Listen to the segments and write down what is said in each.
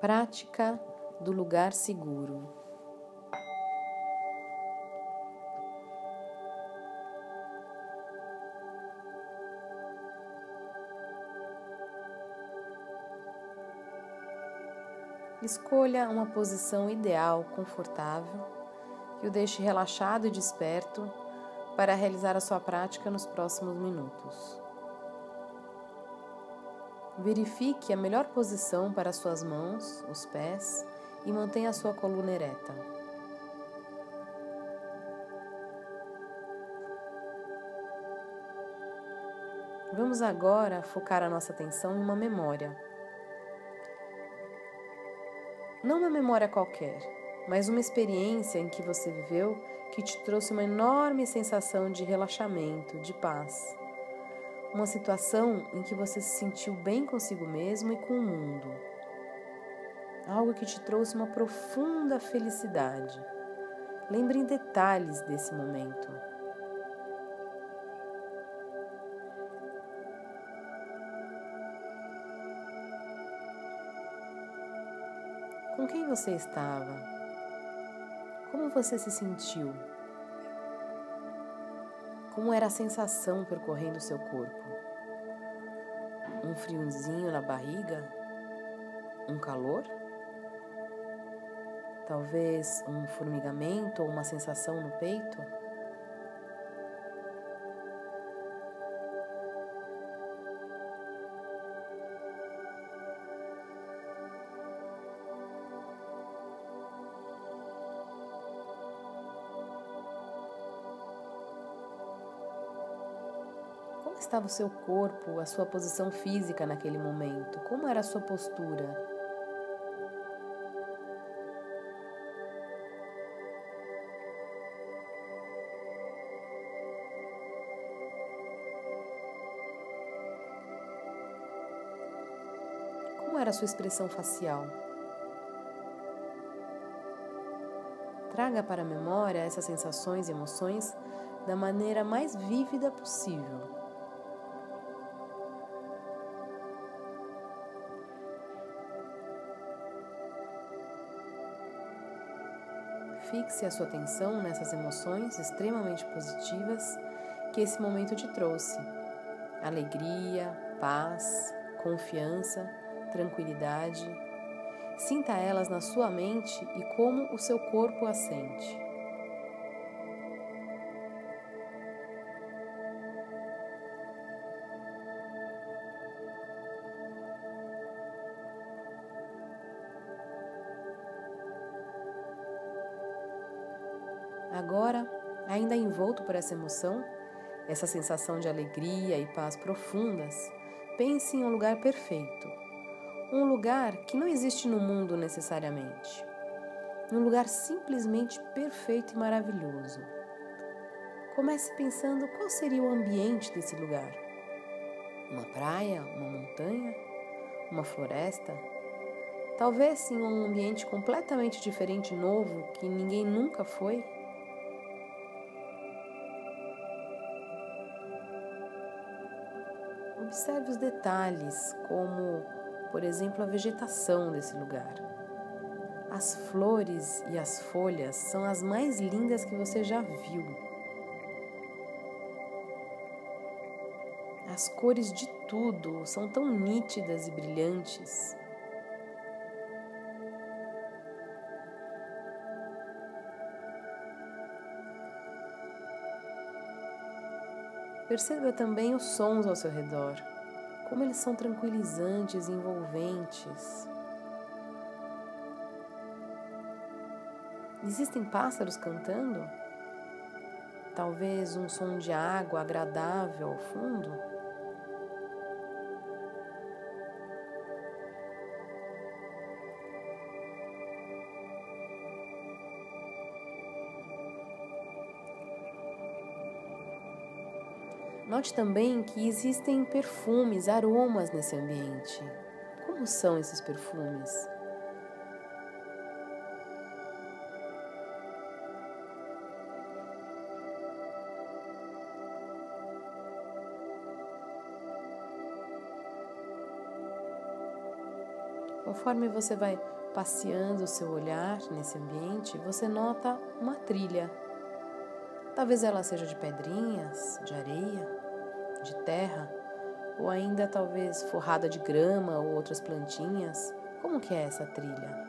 Prática do lugar seguro. Escolha uma posição ideal, confortável, que o deixe relaxado e desperto para realizar a sua prática nos próximos minutos. Verifique a melhor posição para suas mãos, os pés e mantenha a sua coluna ereta. Vamos agora focar a nossa atenção em uma memória. Não uma memória qualquer, mas uma experiência em que você viveu que te trouxe uma enorme sensação de relaxamento, de paz uma situação em que você se sentiu bem consigo mesmo e com o mundo. Algo que te trouxe uma profunda felicidade. Lembre em detalhes desse momento. Com quem você estava? Como você se sentiu? Como era a sensação percorrendo seu corpo? Um friozinho na barriga? Um calor? Talvez um formigamento ou uma sensação no peito? Estava o seu corpo, a sua posição física naquele momento? Como era a sua postura? Como era a sua expressão facial? Traga para a memória essas sensações e emoções da maneira mais vívida possível. Fixe a sua atenção nessas emoções extremamente positivas que esse momento te trouxe: alegria, paz, confiança, tranquilidade. Sinta elas na sua mente e como o seu corpo as sente. Agora, ainda envolto por essa emoção, essa sensação de alegria e paz profundas, pense em um lugar perfeito. Um lugar que não existe no mundo necessariamente. Um lugar simplesmente perfeito e maravilhoso. Comece pensando qual seria o ambiente desse lugar. Uma praia, uma montanha, uma floresta, talvez sim um ambiente completamente diferente, novo, que ninguém nunca foi. Observe os detalhes, como, por exemplo, a vegetação desse lugar. As flores e as folhas são as mais lindas que você já viu. As cores de tudo são tão nítidas e brilhantes. Perceba também os sons ao seu redor, como eles são tranquilizantes e envolventes. Existem pássaros cantando? Talvez um som de água agradável ao fundo? Note também que existem perfumes, aromas nesse ambiente. Como são esses perfumes? Conforme você vai passeando o seu olhar nesse ambiente, você nota uma trilha. Talvez ela seja de pedrinhas, de areia, de terra, ou ainda talvez forrada de grama ou outras plantinhas. Como que é essa trilha?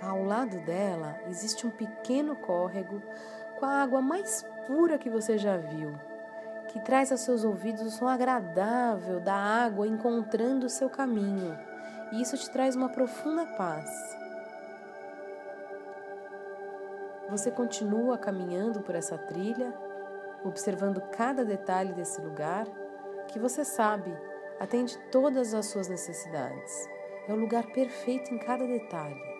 Ao lado dela existe um pequeno córrego com a água mais pura que você já viu, que traz aos seus ouvidos o som agradável da água encontrando o seu caminho, e isso te traz uma profunda paz. Você continua caminhando por essa trilha, observando cada detalhe desse lugar, que você sabe atende todas as suas necessidades. É o lugar perfeito em cada detalhe.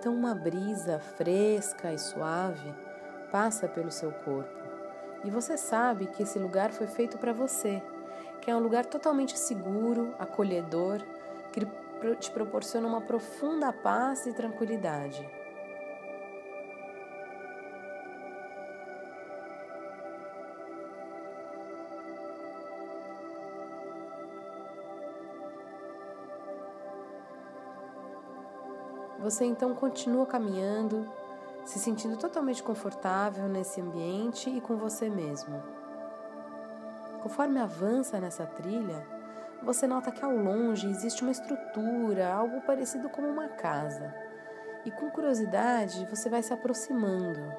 Então, uma brisa fresca e suave passa pelo seu corpo e você sabe que esse lugar foi feito para você, que é um lugar totalmente seguro, acolhedor, que te proporciona uma profunda paz e tranquilidade. Você então continua caminhando, se sentindo totalmente confortável nesse ambiente e com você mesmo. Conforme avança nessa trilha, você nota que ao longe existe uma estrutura, algo parecido com uma casa. E com curiosidade, você vai se aproximando.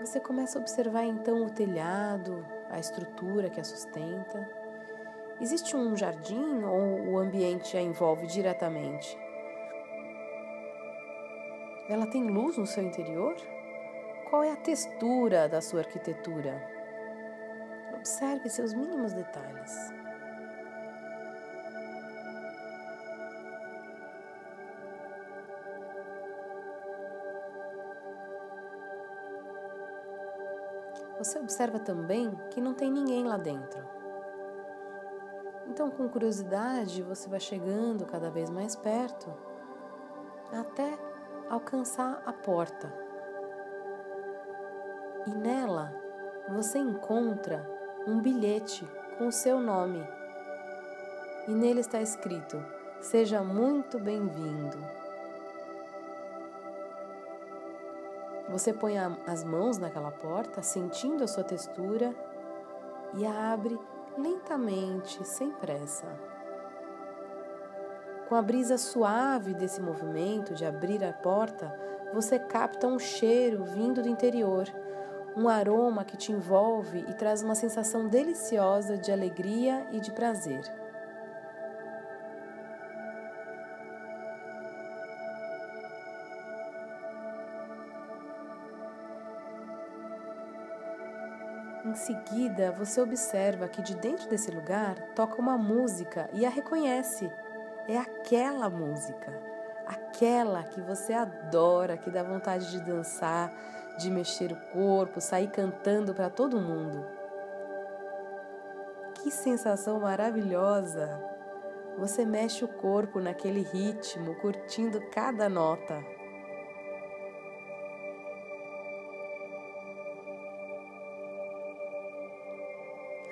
Você começa a observar então o telhado, a estrutura que a sustenta. Existe um jardim ou o ambiente a envolve diretamente? Ela tem luz no seu interior? Qual é a textura da sua arquitetura? Observe seus mínimos detalhes. Você observa também que não tem ninguém lá dentro. Então, com curiosidade, você vai chegando cada vez mais perto até alcançar a porta. E nela você encontra um bilhete com o seu nome. E nele está escrito: Seja muito bem-vindo. Você põe as mãos naquela porta, sentindo a sua textura, e a abre lentamente, sem pressa. Com a brisa suave desse movimento de abrir a porta, você capta um cheiro vindo do interior, um aroma que te envolve e traz uma sensação deliciosa de alegria e de prazer. Em seguida, você observa que de dentro desse lugar toca uma música e a reconhece é aquela música, aquela que você adora, que dá vontade de dançar, de mexer o corpo, sair cantando para todo mundo. Que sensação maravilhosa! Você mexe o corpo naquele ritmo, curtindo cada nota.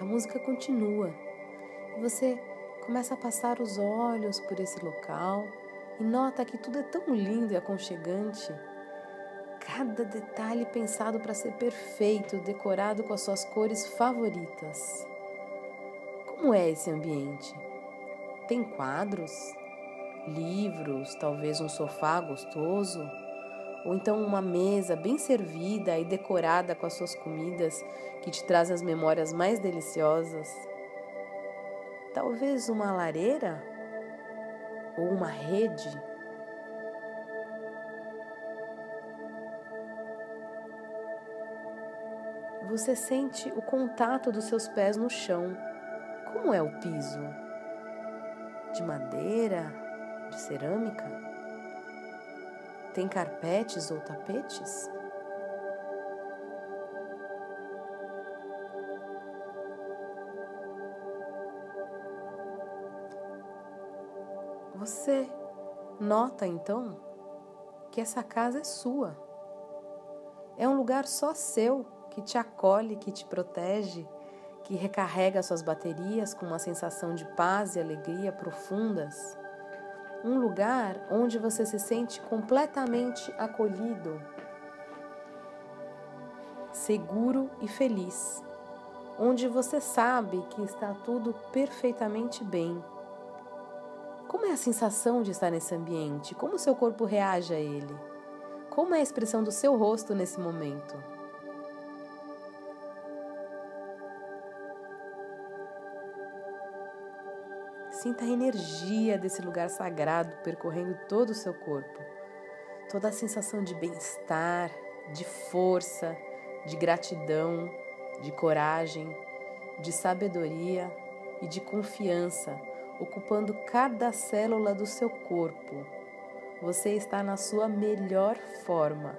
A música continua você Começa a passar os olhos por esse local e nota que tudo é tão lindo e aconchegante. Cada detalhe pensado para ser perfeito, decorado com as suas cores favoritas. Como é esse ambiente? Tem quadros, livros, talvez um sofá gostoso, ou então uma mesa bem servida e decorada com as suas comidas que te trazem as memórias mais deliciosas. Talvez uma lareira ou uma rede. Você sente o contato dos seus pés no chão, Como é o piso? De madeira? De cerâmica? Tem carpetes ou tapetes? Você nota então que essa casa é sua. É um lugar só seu que te acolhe, que te protege, que recarrega suas baterias com uma sensação de paz e alegria profundas. Um lugar onde você se sente completamente acolhido, seguro e feliz. Onde você sabe que está tudo perfeitamente bem como é a sensação de estar nesse ambiente? Como o seu corpo reage a ele? Como é a expressão do seu rosto nesse momento? Sinta a energia desse lugar sagrado percorrendo todo o seu corpo. Toda a sensação de bem-estar, de força, de gratidão, de coragem, de sabedoria e de confiança ocupando cada célula do seu corpo. Você está na sua melhor forma.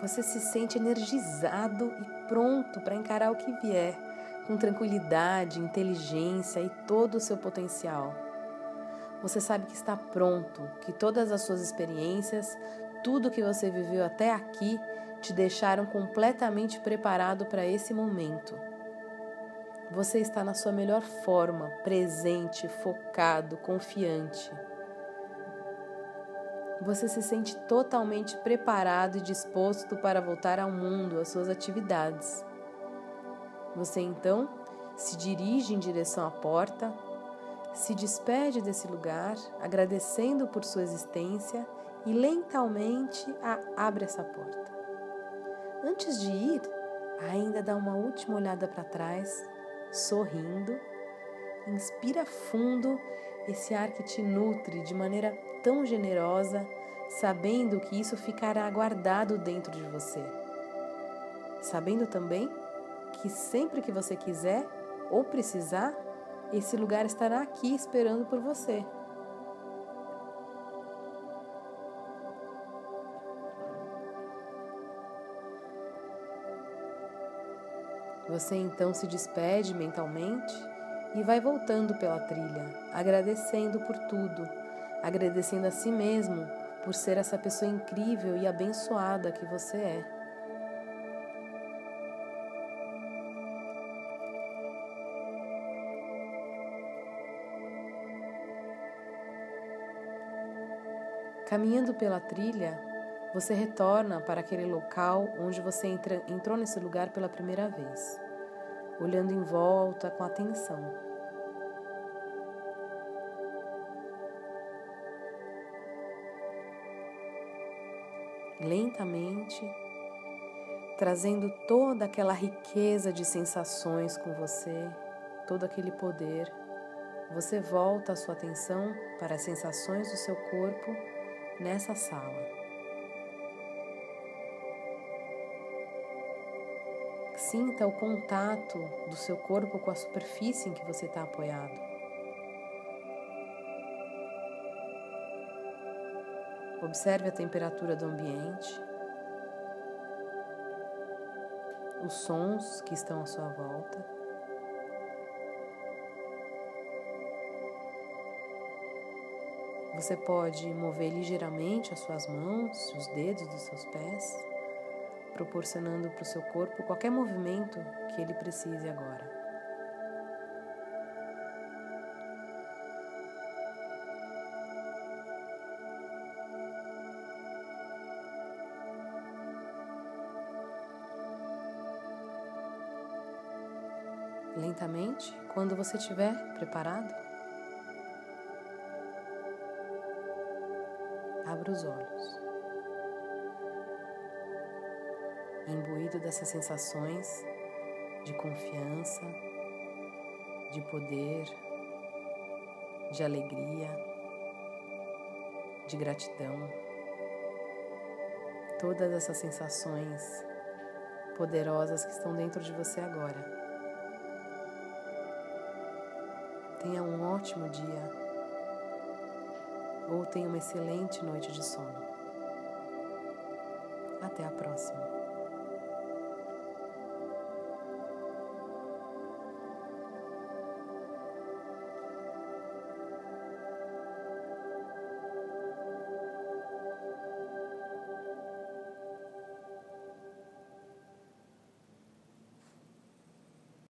Você se sente energizado e pronto para encarar o que vier, com tranquilidade, inteligência e todo o seu potencial. Você sabe que está pronto, que todas as suas experiências, tudo que você viveu até aqui, te deixaram completamente preparado para esse momento. Você está na sua melhor forma, presente, focado, confiante. Você se sente totalmente preparado e disposto para voltar ao mundo, às suas atividades. Você então se dirige em direção à porta se despede desse lugar, agradecendo por sua existência e lentamente abre essa porta. Antes de ir, ainda dá uma última olhada para trás, sorrindo, inspira fundo esse ar que te nutre de maneira tão generosa, sabendo que isso ficará guardado dentro de você. Sabendo também que sempre que você quiser ou precisar, esse lugar estará aqui esperando por você. Você então se despede mentalmente e vai voltando pela trilha, agradecendo por tudo, agradecendo a si mesmo por ser essa pessoa incrível e abençoada que você é. Caminhando pela trilha, você retorna para aquele local onde você entra, entrou nesse lugar pela primeira vez, olhando em volta com atenção. Lentamente, trazendo toda aquela riqueza de sensações com você, todo aquele poder, você volta a sua atenção para as sensações do seu corpo nessa sala. Sinta o contato do seu corpo com a superfície em que você está apoiado. Observe a temperatura do ambiente, os sons que estão à sua volta. Você pode mover ligeiramente as suas mãos, os dedos dos seus pés, proporcionando para o seu corpo qualquer movimento que ele precise agora. Lentamente, quando você estiver preparado, abra os olhos. Imbuído dessas sensações de confiança, de poder, de alegria, de gratidão, todas essas sensações poderosas que estão dentro de você agora. Tenha um ótimo dia ou tenha uma excelente noite de sono. Até a próxima.